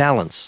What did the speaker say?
balance.